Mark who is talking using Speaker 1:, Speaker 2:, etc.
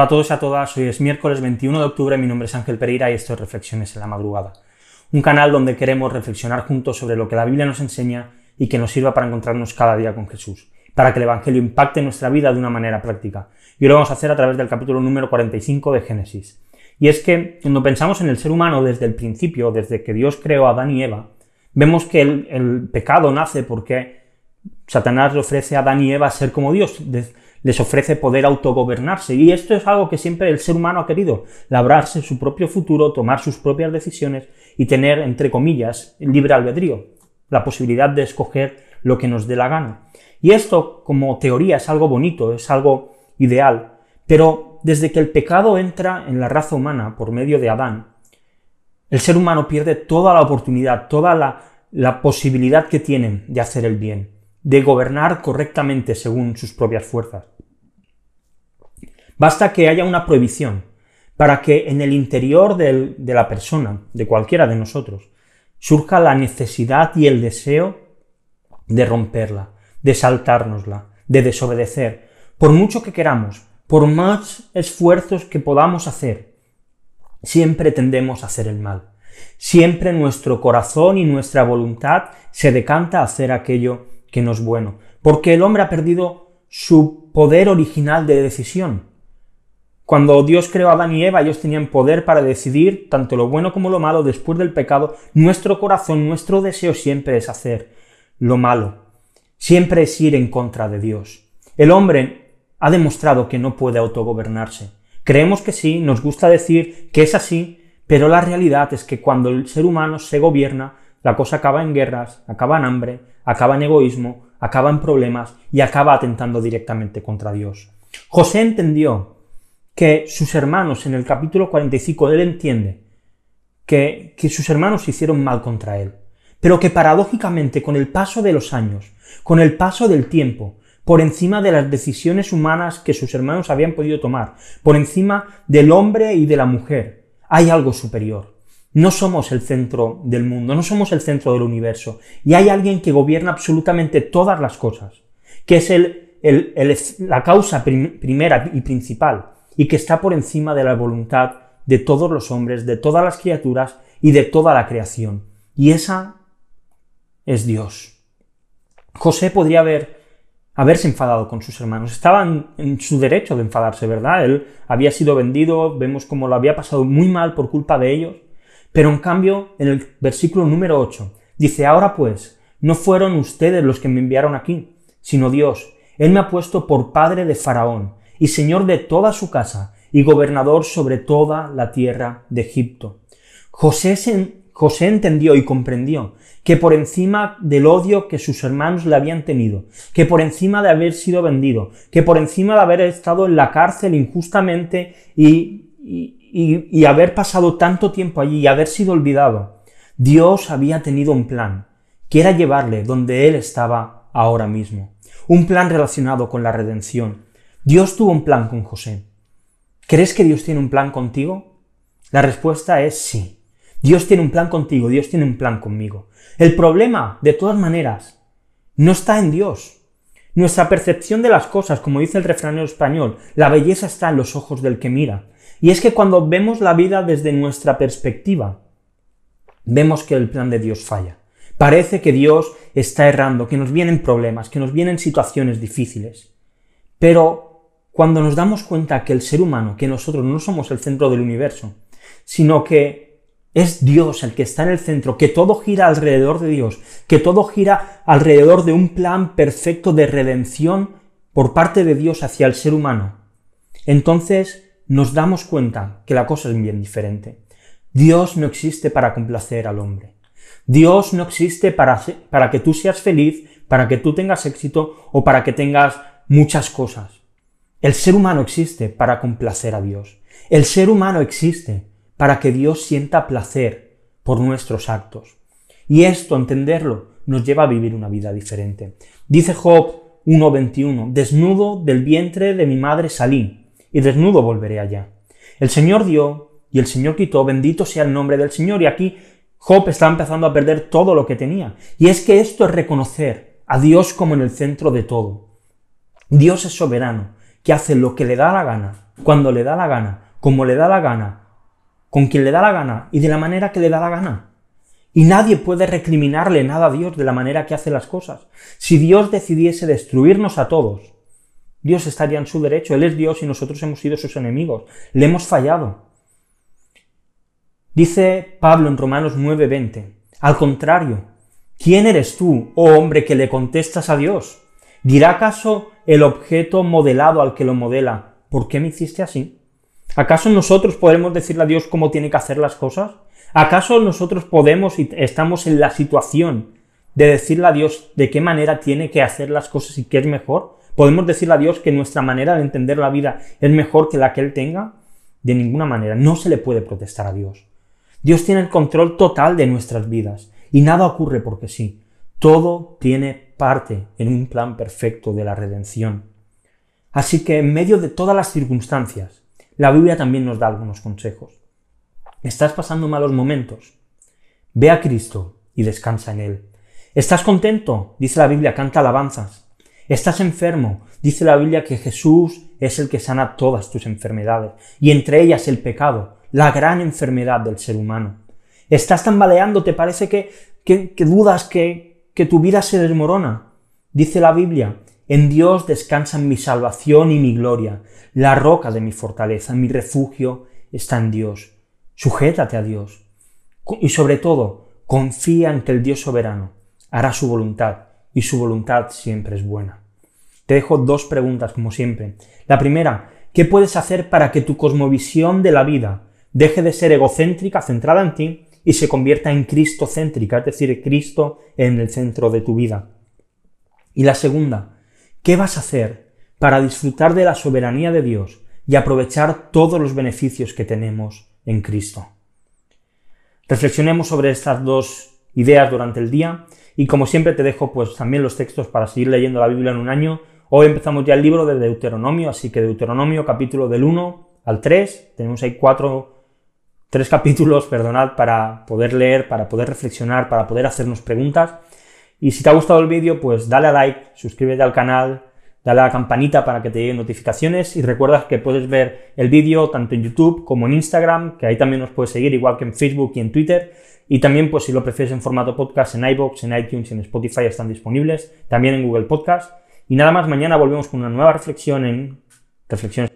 Speaker 1: Hola a todos y a todas, hoy es miércoles 21 de octubre, mi nombre es Ángel Pereira y esto es Reflexiones en la Madrugada. Un canal donde queremos reflexionar juntos sobre lo que la Biblia nos enseña y que nos sirva para encontrarnos cada día con Jesús, para que el Evangelio impacte nuestra vida de una manera práctica. Y lo vamos a hacer a través del capítulo número 45 de Génesis. Y es que cuando pensamos en el ser humano desde el principio, desde que Dios creó a Adán y Eva, vemos que el, el pecado nace porque Satanás le ofrece a Adán y Eva ser como Dios les ofrece poder autogobernarse. Y esto es algo que siempre el ser humano ha querido, labrarse su propio futuro, tomar sus propias decisiones y tener, entre comillas, libre albedrío, la posibilidad de escoger lo que nos dé la gana. Y esto, como teoría, es algo bonito, es algo ideal, pero desde que el pecado entra en la raza humana por medio de Adán, el ser humano pierde toda la oportunidad, toda la, la posibilidad que tienen de hacer el bien de gobernar correctamente según sus propias fuerzas. Basta que haya una prohibición para que en el interior de la persona, de cualquiera de nosotros, surja la necesidad y el deseo de romperla, de saltárnosla, de desobedecer, por mucho que queramos, por más esfuerzos que podamos hacer, siempre tendemos a hacer el mal. Siempre nuestro corazón y nuestra voluntad se decanta a hacer aquello que no es bueno, porque el hombre ha perdido su poder original de decisión. Cuando Dios creó a Adán y Eva, ellos tenían poder para decidir tanto lo bueno como lo malo después del pecado. Nuestro corazón, nuestro deseo siempre es hacer lo malo, siempre es ir en contra de Dios. El hombre ha demostrado que no puede autogobernarse. Creemos que sí, nos gusta decir que es así, pero la realidad es que cuando el ser humano se gobierna, la cosa acaba en guerras, acaba en hambre, acaba en egoísmo, acaba en problemas y acaba atentando directamente contra Dios. José entendió que sus hermanos, en el capítulo 45, él entiende que, que sus hermanos hicieron mal contra él, pero que paradójicamente con el paso de los años, con el paso del tiempo, por encima de las decisiones humanas que sus hermanos habían podido tomar, por encima del hombre y de la mujer, hay algo superior. No somos el centro del mundo, no somos el centro del universo. Y hay alguien que gobierna absolutamente todas las cosas, que es el, la causa primera y principal, y que está por encima de la voluntad de todos los hombres, de todas las criaturas y de toda la creación. Y esa es Dios. José podría haber haberse enfadado con sus hermanos. Estaban en su derecho de enfadarse, ¿verdad? Él había sido vendido, vemos cómo lo había pasado muy mal por culpa de ellos, pero en cambio, en el versículo número 8, dice, ahora pues, no fueron ustedes los que me enviaron aquí, sino Dios. Él me ha puesto por padre de Faraón, y señor de toda su casa, y gobernador sobre toda la tierra de Egipto. José, José entendió y comprendió que por encima del odio que sus hermanos le habían tenido, que por encima de haber sido vendido, que por encima de haber estado en la cárcel injustamente y, y y, haber pasado tanto tiempo allí y haber sido olvidado, Dios había tenido un plan, que era llevarle donde Él estaba ahora mismo. Un plan relacionado con la redención. Dios tuvo un plan con José. ¿Crees que Dios tiene un plan contigo? La respuesta es sí. Dios tiene un plan contigo, Dios tiene un plan conmigo. El problema, de todas maneras, no está en Dios. Nuestra percepción de las cosas, como dice el refranero español, la belleza está en los ojos del que mira. Y es que cuando vemos la vida desde nuestra perspectiva, vemos que el plan de Dios falla. Parece que Dios está errando, que nos vienen problemas, que nos vienen situaciones difíciles. Pero cuando nos damos cuenta que el ser humano, que nosotros no somos el centro del universo, sino que es Dios el que está en el centro, que todo gira alrededor de Dios, que todo gira alrededor de un plan perfecto de redención por parte de Dios hacia el ser humano. Entonces nos damos cuenta que la cosa es bien diferente. Dios no existe para complacer al hombre. Dios no existe para, para que tú seas feliz, para que tú tengas éxito o para que tengas muchas cosas. El ser humano existe para complacer a Dios. El ser humano existe para que Dios sienta placer por nuestros actos. Y esto, entenderlo, nos lleva a vivir una vida diferente. Dice Job 1.21, desnudo del vientre de mi madre salí, y desnudo volveré allá. El Señor dio y el Señor quitó, bendito sea el nombre del Señor. Y aquí Job está empezando a perder todo lo que tenía. Y es que esto es reconocer a Dios como en el centro de todo. Dios es soberano, que hace lo que le da la gana, cuando le da la gana, como le da la gana, con quien le da la gana y de la manera que le da la gana. Y nadie puede recriminarle nada a Dios de la manera que hace las cosas. Si Dios decidiese destruirnos a todos, Dios estaría en su derecho. Él es Dios y nosotros hemos sido sus enemigos. Le hemos fallado. Dice Pablo en Romanos 9:20, al contrario, ¿quién eres tú, oh hombre, que le contestas a Dios? ¿Dirá acaso el objeto modelado al que lo modela, ¿por qué me hiciste así? ¿Acaso nosotros podemos decirle a Dios cómo tiene que hacer las cosas? ¿Acaso nosotros podemos y estamos en la situación de decirle a Dios de qué manera tiene que hacer las cosas y qué es mejor? ¿Podemos decirle a Dios que nuestra manera de entender la vida es mejor que la que Él tenga? De ninguna manera, no se le puede protestar a Dios. Dios tiene el control total de nuestras vidas y nada ocurre porque sí. Todo tiene parte en un plan perfecto de la redención. Así que en medio de todas las circunstancias, la Biblia también nos da algunos consejos. ¿Estás pasando malos momentos? Ve a Cristo y descansa en Él. ¿Estás contento? Dice la Biblia, canta alabanzas. ¿Estás enfermo? Dice la Biblia que Jesús es el que sana todas tus enfermedades, y entre ellas el pecado, la gran enfermedad del ser humano. ¿Estás tambaleando? ¿Te parece que, que, dudas que, que tu vida se desmorona? Dice la Biblia, en Dios descansan mi salvación y mi gloria, la roca de mi fortaleza, mi refugio está en Dios. Sujétate a Dios. Y sobre todo, confía en que el Dios soberano hará su voluntad, y su voluntad siempre es buena. Te dejo dos preguntas, como siempre. La primera, ¿qué puedes hacer para que tu cosmovisión de la vida deje de ser egocéntrica, centrada en ti, y se convierta en cristocéntrica, es decir, Cristo en el centro de tu vida? Y la segunda, ¿qué vas a hacer para disfrutar de la soberanía de Dios y aprovechar todos los beneficios que tenemos en Cristo? Reflexionemos sobre estas dos ideas durante el día y como siempre te dejo pues también los textos para seguir leyendo la Biblia en un año Hoy empezamos ya el libro de Deuteronomio, así que Deuteronomio capítulo del 1 al 3, tenemos ahí cuatro, tres capítulos, perdonad, para poder leer, para poder reflexionar, para poder hacernos preguntas. Y si te ha gustado el vídeo, pues dale a like, suscríbete al canal, dale a la campanita para que te lleguen notificaciones y recuerda que puedes ver el vídeo tanto en YouTube como en Instagram, que ahí también nos puedes seguir, igual que en Facebook y en Twitter. Y también, pues si lo prefieres en formato podcast, en iBox, en iTunes en Spotify están disponibles, también en Google Podcast. Y nada más, mañana volvemos con una nueva reflexión en Reflexiones